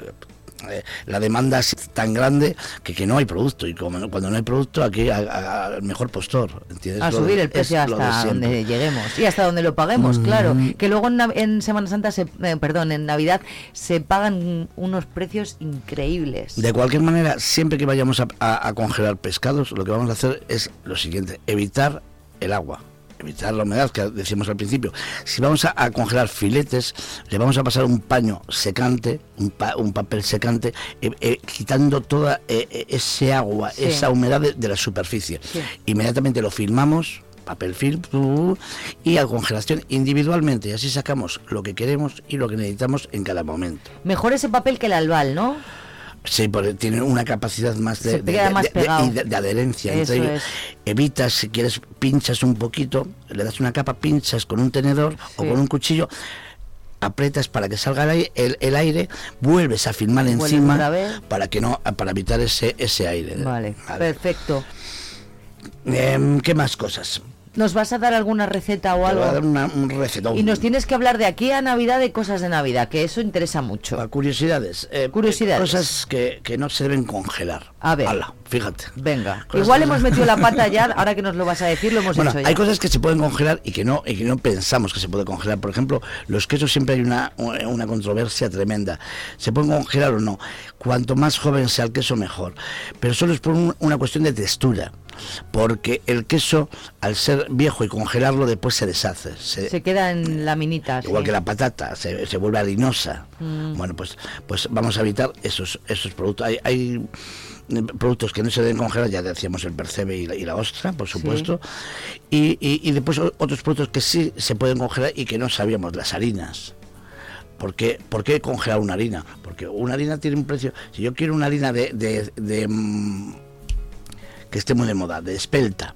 eh, la demanda es tan grande que, que no hay producto y como no- cuando no hay producto aquí al mejor postor ¿entiendes? a Lo subir de- el precio hasta donde lleguemos y hasta donde lo paguemos, Mm. claro. Que luego en, Semana Santa, se, eh, perdón, en Navidad se pagan unos precios increíbles. De cualquier manera, siempre que vayamos a, a- a congelar pescados, lo que vamos a hacer es lo siguiente, evitar el agua. Evitar la humedad que decíamos al principio. Si vamos a, a congelar filetes, le vamos a pasar un paño secante, un, pa- un papel secante, eh, eh, quitando toda eh, eh, ese agua, Sí. esa humedad de, de la superficie. Sí. Inmediatamente lo filmamos, papel film, y a congelación individualmente. Y así sacamos lo que queremos y lo que necesitamos en cada momento. Mejor ese papel que el albal, ¿no? Sí, porque tiene una capacidad más de, de- adherencia. Eso es. Evitas, si quieres, pinchas un poquito, le das una capa, pinchas con un tenedor o con un cuchillo, aprietas para que salga el aire, el, el aire, vuelves a Vuelves encima para que no, para evitar ese, ese aire. Vale, perfecto. Em, ¿Qué más cosas? ¿Nos vas a dar alguna receta o Te voy a dar algo? una- un recetón. Y nos tienes que hablar de aquí a Navidad de cosas de Navidad, que eso interesa mucho. Curiosidades. eh, Curiosidades. Cosas que, que no se deben congelar. A ver. Hala, fíjate. Venga. Cosas Igual hemos metido la pata ya, ahora que nos lo vas a decir, lo hemos Bueno, hecho ya. hay cosas que se pueden congelar y que no y que no pensamos que se puede congelar. Por ejemplo, los quesos siempre hay una, una controversia tremenda. ¿Se pueden congelar o no? Cuanto más joven sea el queso, mejor. Pero solo es por un- una cuestión de textura. Porque el queso, al ser viejo y congelarlo, después se deshace. Se, Se queda en laminitas. igual sí. que la patata, se, se vuelve harinosa. Mm. Bueno, pues, pues vamos a evitar esos, esos productos. Hay, hay eh, productos que no se deben congelar, ya decíamos el percebe y la, y la ostra, por supuesto. Y, y- y después otros productos que sí se pueden congelar y que no sabíamos, las harinas. ¿Por qué, por qué congelar una harina? Porque una harina tiene un precio. Si yo quiero una harina de, de- de, mm, que esté muy de moda, de espelta,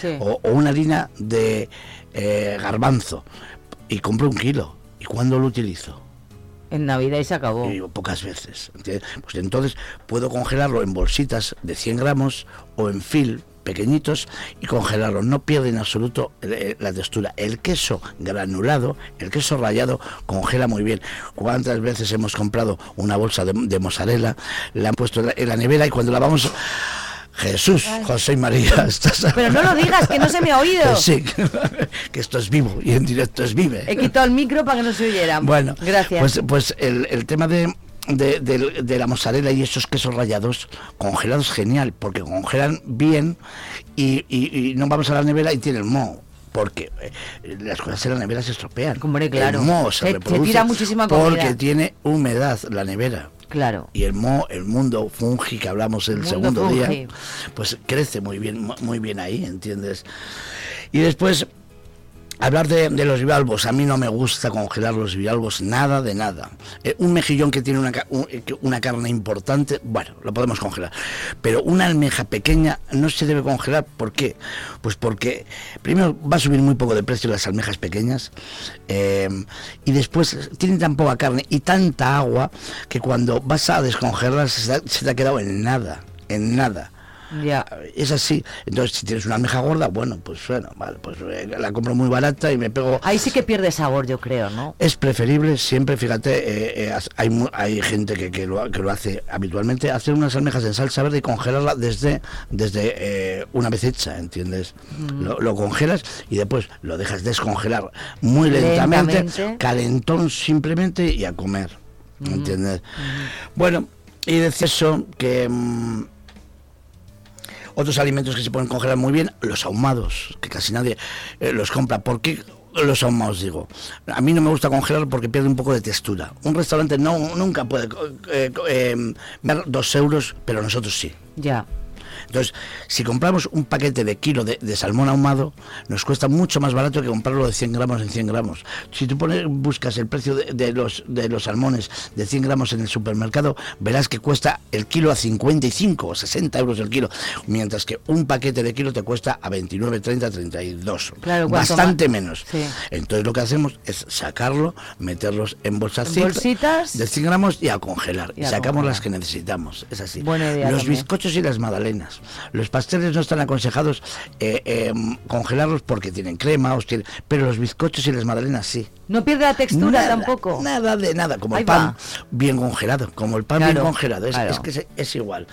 Sí. o, o una harina de eh, garbanzo, y compro un kilo, ¿y cuándo lo utilizo? En Navidad y se acabó. Y pocas veces. ¿entiendes? Pues entonces puedo congelarlo en bolsitas de 100 gramos o en fil pequeñitos y congelarlo. No pierde en absoluto eh, la textura. El queso granulado, el queso rallado, congela muy bien. ¿Cuántas veces hemos comprado una bolsa de, de mozzarella, la han puesto en la, en la nevera y cuando la vamos... Jesús, José y María, estás... Pero no lo digas, que no se me ha oído. Que sí, que esto es vivo y en directo es vive. He quitado el micro para que no se oyera. Bueno, gracias. Pues, pues el, el tema de, de, de- de la mozzarella y esos quesos rallados congelados, genial, porque congelan bien y, y- y no vamos a la nevera y tienen moho. Porque eh, las cosas en la nevera se estropean. Hombre, claro. El moho se, Se- se reproduce tira muchísima comida. Porque tiene humedad la nevera. Claro. Y el moho, el mundo fungi que hablamos el segundo día, pues crece muy bien, mu- muy bien ahí, ¿entiendes? Y después, hablar de, los bivalvos. A mí no me gusta congelar los bivalvos, nada de nada. Eh, un mejillón que tiene una, eh, una carne importante, bueno, lo podemos congelar. Pero una almeja pequeña no se debe congelar. ¿Por qué? Pues porque primero va a subir muy poco de precio las almejas pequeñas eh, y después tienen tan poca carne y tanta agua que cuando vas a descongelarlas se te ha quedado en nada, en nada. Ya. Es así. Entonces, si tienes una almeja gorda, bueno, pues bueno, vale, pues eh, la compro muy barata y me pego. Ahí sí que pierde sabor, yo creo, ¿no? Es preferible siempre, fíjate, eh, eh, hay, hay gente que, que lo, que lo hace habitualmente, hacer unas almejas en salsa verde y congelarla desde, desde eh, una vez hecha, ¿entiendes? Mm. Lo, lo congelas y después lo dejas descongelar muy lentamente, Lentamente. calentón simplemente y a comer, ¿entiendes? Bueno, y decía eso que... mm, otros alimentos que se pueden congelar muy bien, los ahumados, que casi nadie eh, los compra. ¿Por qué los ahumados digo? A mí no me gusta congelar porque pierde un poco de textura. Un restaurante no nunca puede eh, eh, dar dos euros, pero nosotros sí. Ya. Entonces, si compramos un paquete de kilo de, de salmón ahumado, nos cuesta mucho más barato que comprarlo de 100 gramos en 100 gramos. Si tú pones, buscas el precio de, de los, de los salmones de 100 gramos en el supermercado, verás que cuesta el kilo a 55 o 60 euros el kilo, mientras que un paquete de kilo te cuesta a 29, 30, 32. Claro, Bastante menos. Sí. Entonces lo que hacemos es sacarlo, meterlos en bolsas bolsitas. de 100 gramos y a congelar. Y Y, a sacamos congelar. las que necesitamos. Es así. Buena idea Los también. bizcochos y las magdalenas. Los pasteles no están aconsejados eh, eh, congelarlos porque tienen crema, pero los bizcochos y las magdalenas sí. No pierde la textura Nada, tampoco. Nada de nada, como Ahí el pan va. bien congelado, como el pan Claro, bien congelado, es, claro. es que es, es igual.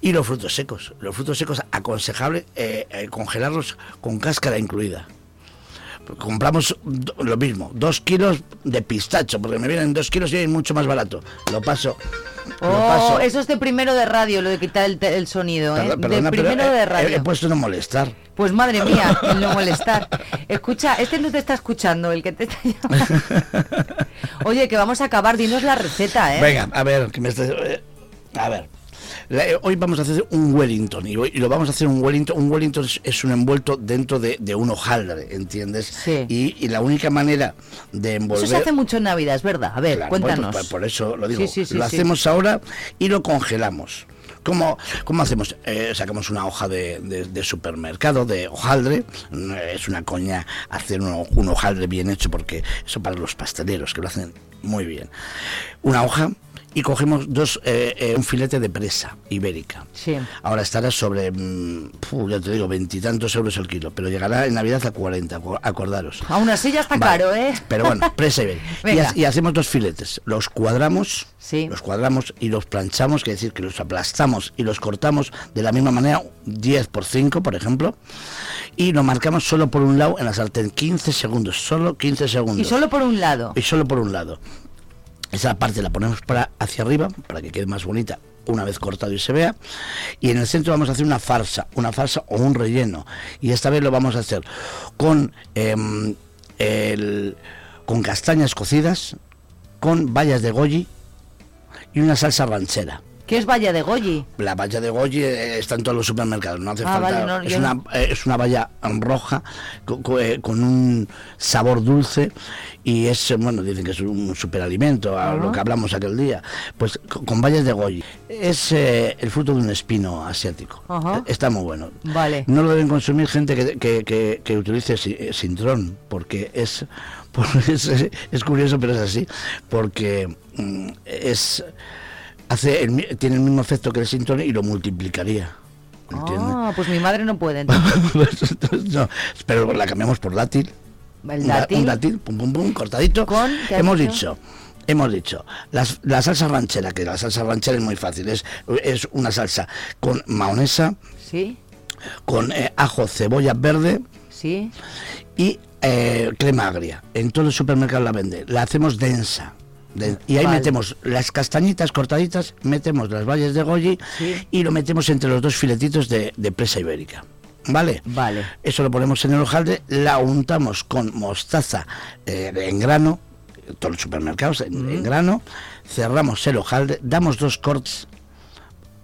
Y los frutos secos, los frutos secos aconsejable eh, eh, congelarlos con cáscara incluida. Compramos lo mismo, dos kilos de pistacho, porque me vienen dos kilos y es mucho más barato. Lo paso. lo Oh, paso. eso es de primero de radio, lo de quitar el, el sonido, ¿eh? De pero primero de radio. He, puesto no molestar. Pues madre mía, el no molestar. Escucha, este no te está escuchando, el que te está llamando. Oye, que vamos a acabar, dinos la receta, ¿eh? Venga, a ver, que me está- eh, a ver. La- eh, hoy vamos a hacer un Wellington y, hoy- y lo vamos a hacer un Wellington. Un Wellington es, es un envuelto dentro de, de un hojaldre, ¿entiendes? Y, y la única manera de envolver. Eso se hace mucho en Navidad, es verdad. A ver, Claro, cuéntanos. pues por eso lo digo. Sí, sí, sí, lo sí. hacemos ahora y lo congelamos. ¿Cómo, cómo hacemos? Eh, sacamos una hoja de, de- de supermercado, de hojaldre. No Es una coña hacer un, un hojaldre bien hecho porque eso para los pasteleros que lo hacen muy bien. Una hoja y cogemos dos, eh, eh, un filete de presa ibérica. Sí. Ahora estará sobre, mm, ya te digo, veintitantos euros el kilo, pero llegará en Navidad a 40, acu- acordaros. Aún así ya está Vale. caro, ¿eh? Pero bueno, presa ibérica. Y, hacemos dos filetes. Los cuadramos, los cuadramos y los planchamos, que decir que los aplastamos y los cortamos de la misma manera, 10 por 5, por ejemplo, y lo marcamos solo por un lado en la sartén, 15 segundos, solo 15 segundos. Y solo por un lado. Y solo por un lado. Esa parte la ponemos para hacia arriba, para que quede más bonita una vez cortado y se vea. Y en el centro vamos a hacer una farsa, una farsa o un relleno. Y esta vez lo vamos a hacer con, em, con castañas cocidas, con bayas de goji y una salsa ranchera. ¿Qué es valla de Goyi? La valla de goji eh, está en todos los supermercados, no hace Ah, falta. vale, no, es, yo una, no- eh, es una valla roja eh, con, un sabor dulce y es, bueno, dicen que es un superalimento, a lo que hablamos aquel día. Pues co- con bayas de goji. Es eh, el fruto de un espino asiático. Eh, Está muy bueno. Vale. No lo deben consumir gente que, que, que- que utilice si- sintrón, porque es, porque es, es curioso, pero es así, porque mm, es hace el tiene el mismo efecto que el sintrón y lo multiplicaría. ¿entiendes? Ah, pues mi madre no puede. entonces. No, pero la cambiamos por dátil. El Un dátil. Un dátil, pum, pum, pum, cortadito. ¿qué has Hemos dicho? dicho, hemos dicho, las- la salsa ranchera, que la salsa ranchera es muy fácil, es, es una salsa con mayonesa, Sí, con eh, ajo, cebolla verde sí. y eh, crema agria. En todos los supermercados la vende. La hacemos densa. De- y ahí Vale. metemos las castañitas cortaditas, metemos las bayas de goji y lo metemos entre los dos filetitos de, de presa ibérica. ¿Vale? Vale. Eso lo ponemos en el hojaldre, la untamos con mostaza eh, en grano, todos los supermercados en, en grano, cerramos el hojaldre, damos dos cortes,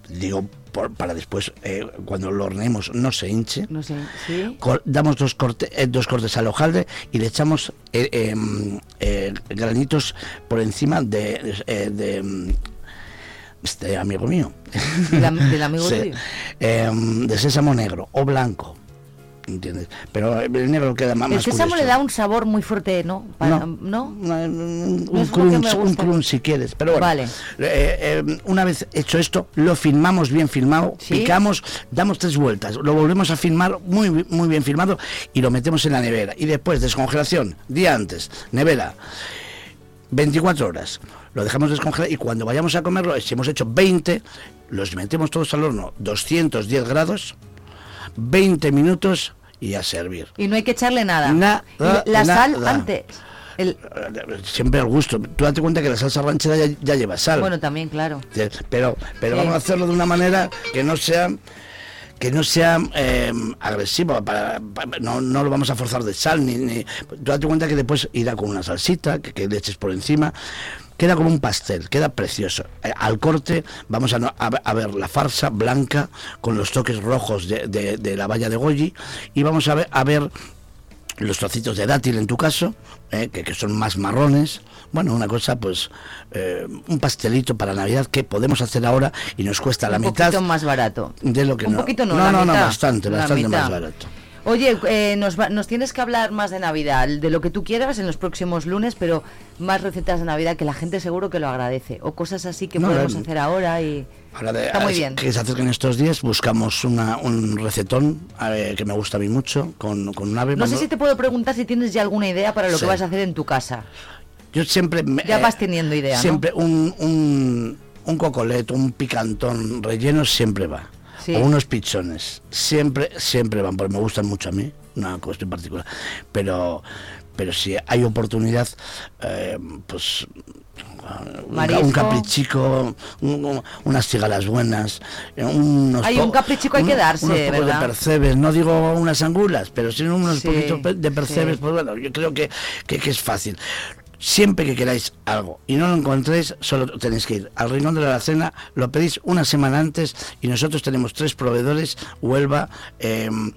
digo, por- para después, eh, cuando lo horneemos, no se hinche. No sé, sí. Cor- damos dos, corte- eh, dos cortes al hojaldre y le echamos eh, em, eh, granitos por encima de, eh, de, em, este amigo mío. Del am- del amigo Sí. tuyo. Em, de sésamo negro o blanco. ¿Entiendes? Pero el negro queda más, El sésamo curioso. le da un sabor muy fuerte, ¿no? Para- No. ¿No? un, No crunch, un crunch si quieres. Pero bueno, Vale. eh, eh, una vez hecho esto, lo filmamos bien filmado, Sí. picamos, damos tres vueltas, lo volvemos a filmar muy, muy bien filmado y lo metemos en la nevera. Y después, descongelación, día antes, nevera. 24 horas. Lo dejamos descongelar y cuando vayamos a comerlo, si hemos hecho 20, los metemos todos al horno, 210 grados, 20 minutos y a servir. Y no hay que echarle nada. Y la sal antes. El- Siempre al gusto. Tú date cuenta que la salsa ranchera ya, ya lleva sal. bueno, también, claro. pero pero vamos a hacerlo de una manera que no sea que no sea eh, agresivo para, para- no, no lo vamos a forzar de sal ni, ni- tú date cuenta que después irá con una salsita que, que le eches por encima queda como un pastel queda precioso Eh, al corte vamos a, no- a ver- a ver la farsa blanca con los toques rojos de, de- de la valla de goji y vamos a ver a ver los trocitos de dátil en tu caso, eh, que, que son más marrones. Bueno, una cosa, pues, eh, un pastelito para Navidad que podemos hacer ahora y nos cuesta la un mitad poquito más barato. de lo que un no. poquito no, no, la no, no, mitad. bastante, bastante más barato. Oye, eh, nos, va- nos tienes que hablar más de Navidad, de lo que tú quieras en los próximos lunes, pero más recetas de Navidad que la gente seguro que lo agradece. O cosas así que No, podemos hacer ahora y... Ahora de- Está muy bien. Que se acerquen estos días, buscamos una, un recetón eh, que me gusta a mí mucho, con, con un ave. No sé si te puedo preguntar si tienes ya alguna idea para lo Sí. que vas a hacer en tu casa. Yo siempre... me- Ya eh, vas teniendo idea, ¿no? Siempre un, un, un cocoleto, un picantón relleno siempre va. Sí. O unos pichones. Siempre, siempre van, porque me gustan mucho a mí, una cuestión particular. Pero, pero si hay oportunidad, eh, pues un, Marisco. un caprichico, un- un- unas cigalas buenas, eh, unos Ay, po- un caprichico hay que darse, unos pocos ¿verdad? de percebes, no digo unas angulas, pero sí unos Sí, poquitos de percebes, sí. pues bueno, yo creo que, que, que es fácil. Siempre que queráis algo y no lo encontréis, solo tenéis que ir al Rincón de la Alacena, lo pedís una semana antes y nosotros tenemos tres proveedores, Huelva, em,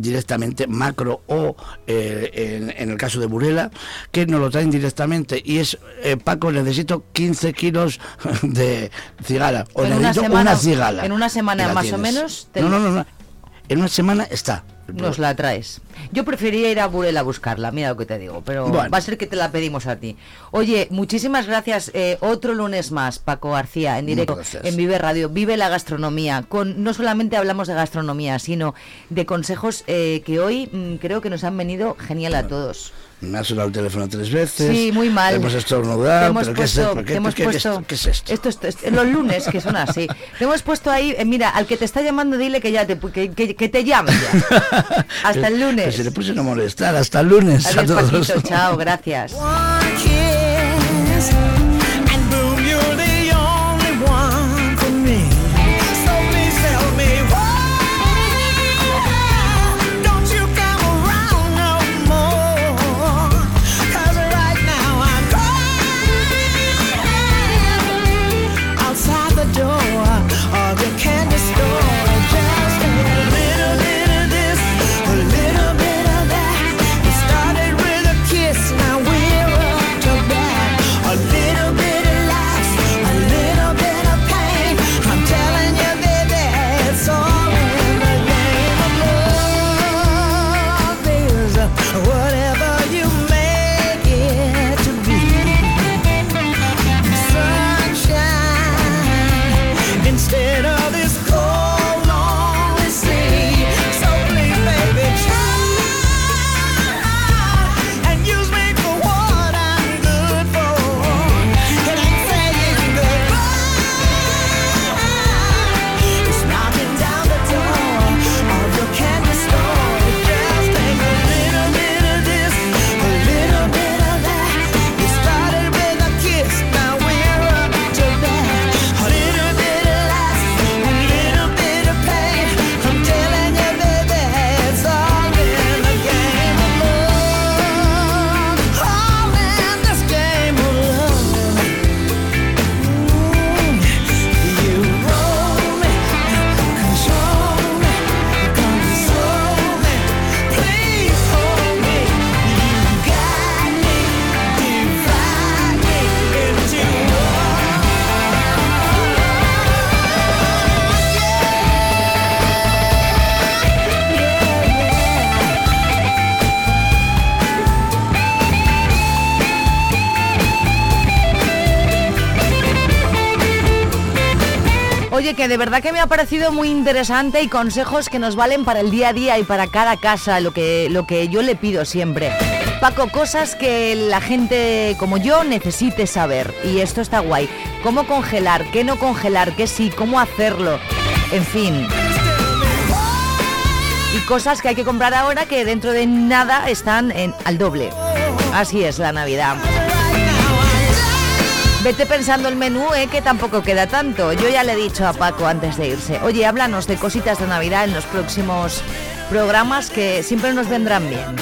directamente macro o eh, en, en el caso de Burela que nos lo traen directamente y es eh, Paco necesito 15 kilos de cigala o En una necesito semana- una cigala en una semana más o menos te- no, no, no, no. En una semana está Nos la traes. Yo preferiría ir a Burela a buscarla, mira lo que te digo, pero Bueno. va a ser que te la pedimos a ti. Oye, muchísimas gracias. eh, otro lunes más, Paco García, en directo, en Vive Radio. Vive la gastronomía. Con, no solamente hablamos de gastronomía, sino de consejos eh, que hoy mm, creo que nos han venido genial a todos. Me ha sonado el teléfono tres veces Sí, muy mal. hemos estornudado hemos pero ¿qué es puesto, esto? ¿Qué- te hemos qué- puesto- qué es esto? Esto, es- es- los lunes que son así. Te hemos puesto ahí, eh, mira, al que te está llamando dile que ya te que, que- que te llame ya. Hasta el Que lunes. se le puse no molestar hasta el lunes a todos Paquito. Chao, gracias. De verdad que me ha parecido muy interesante y consejos que nos valen para el día a día y para cada casa, lo que, lo que yo le pido siempre. Paco, cosas que la gente como yo necesite saber. Y esto está guay. ¿Cómo congelar? ¿Qué no congelar? ¿Qué sí? ¿Cómo hacerlo? En fin. Y cosas que hay que comprar ahora que dentro de nada están al doble. Así es la Navidad. Vete pensando el menú, eh, que tampoco queda tanto. Yo ya le he dicho a Paco antes de irse. Oye, háblanos de cositas de Navidad en los próximos programas que siempre nos vendrán bien.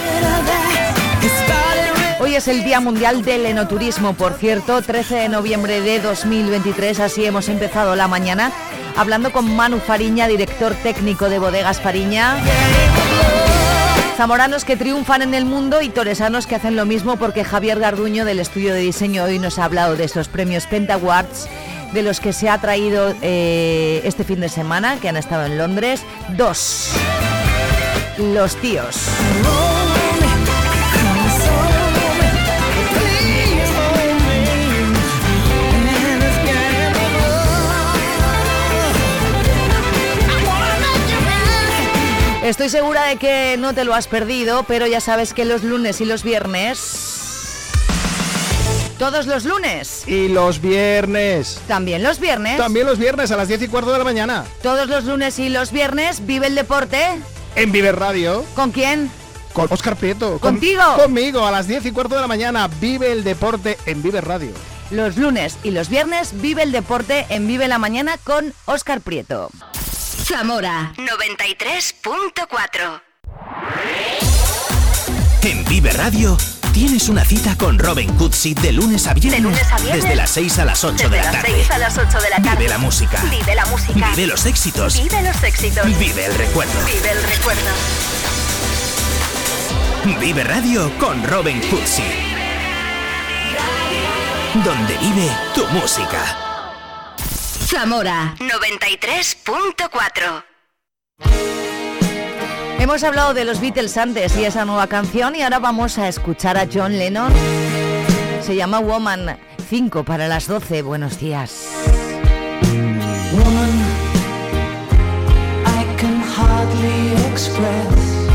Hoy es el Día Mundial del Enoturismo, por cierto, 13 de noviembre de 2023, así hemos empezado la mañana, hablando con Manu Fariña, director técnico de Bodegas Fariña. Zamoranos que triunfan en el mundo y toresanos que hacen lo mismo porque Javier Garduño del estudio de diseño hoy nos ha hablado de estos premios Penta Awards de los que se ha traído eh, este fin de semana, que han estado en Londres, dos. Los tíos. Estoy segura de que no te lo has perdido, pero ya sabes que los lunes y los viernes... Todos los lunes. Y los viernes. También los viernes. También los viernes a las 10 y cuarto de la mañana. Todos los lunes y los viernes vive el deporte. En Viver Radio. ¿Con quién? Con Oscar Prieto. Con- ¿Contigo? conmigo a las 10 y cuarto de la mañana. Vive el deporte en Viver Radio. Los lunes y los viernes vive el deporte en Vive la Mañana con Óscar Prieto. Zamora 93.4. En Vive Radio Tienes una cita con Robin Cutsi de lunes a viernes. Desde las 6 a las 8 de la tarde. Desde las 6 a las 8 de la tarde. Vive la música. Vive la música. Vive los éxitos. Vive los éxitos. Vive el recuerdo. Vive el recuerdo. Vive Radio con Robin Cutsi. Donde vive tu música. Zamora 93.4. Hemos hablado de los Beatles antes y esa nueva canción y ahora vamos a escuchar a John Lennon. Se llama Woman 5 para las 12. Buenos días. Woman, I can hardly express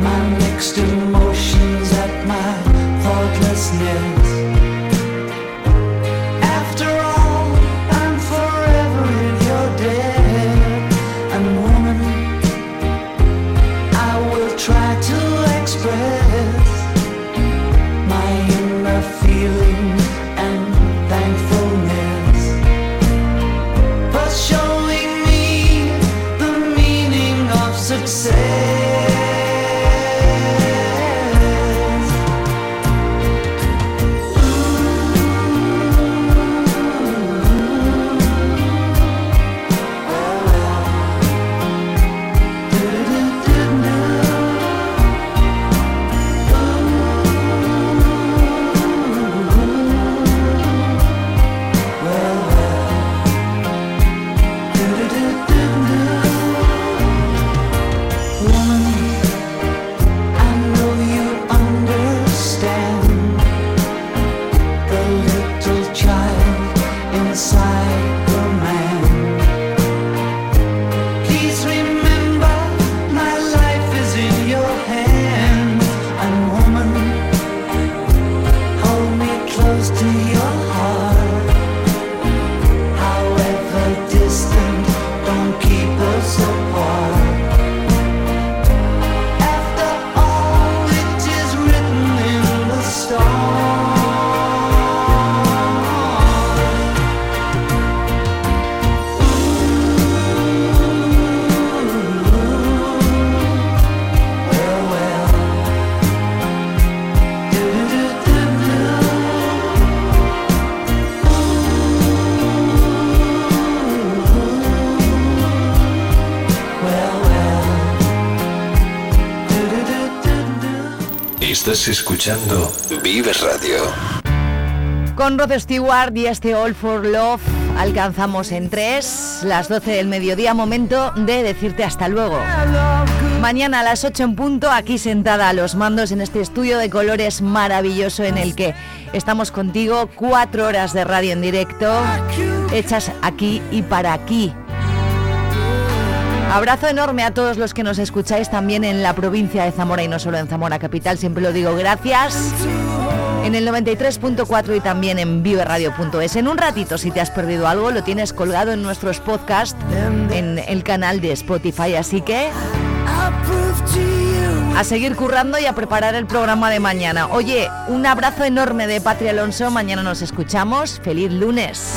my mixed emotions at my thoughtlessness. Estás escuchando Vive Radio. Con Rod Stewart y este All for Love alcanzamos en 3, las 12 del mediodía, momento de decirte hasta luego. Mañana a las 8 en punto, aquí sentada a los mandos en este estudio de colores maravilloso en el que estamos contigo, cuatro horas de radio en directo, hechas aquí y para aquí. Abrazo enorme a todos los que nos escucháis también en la provincia de Zamora y no solo en Zamora Capital, siempre lo digo, gracias. En el 93.4 y también en viveradio.es. En un ratito, si te has perdido algo, lo tienes colgado en nuestros podcasts en el canal de Spotify. Así que a seguir currando y a preparar el programa de mañana. Oye, un abrazo enorme de Patria Alonso. Mañana nos escuchamos. Feliz lunes.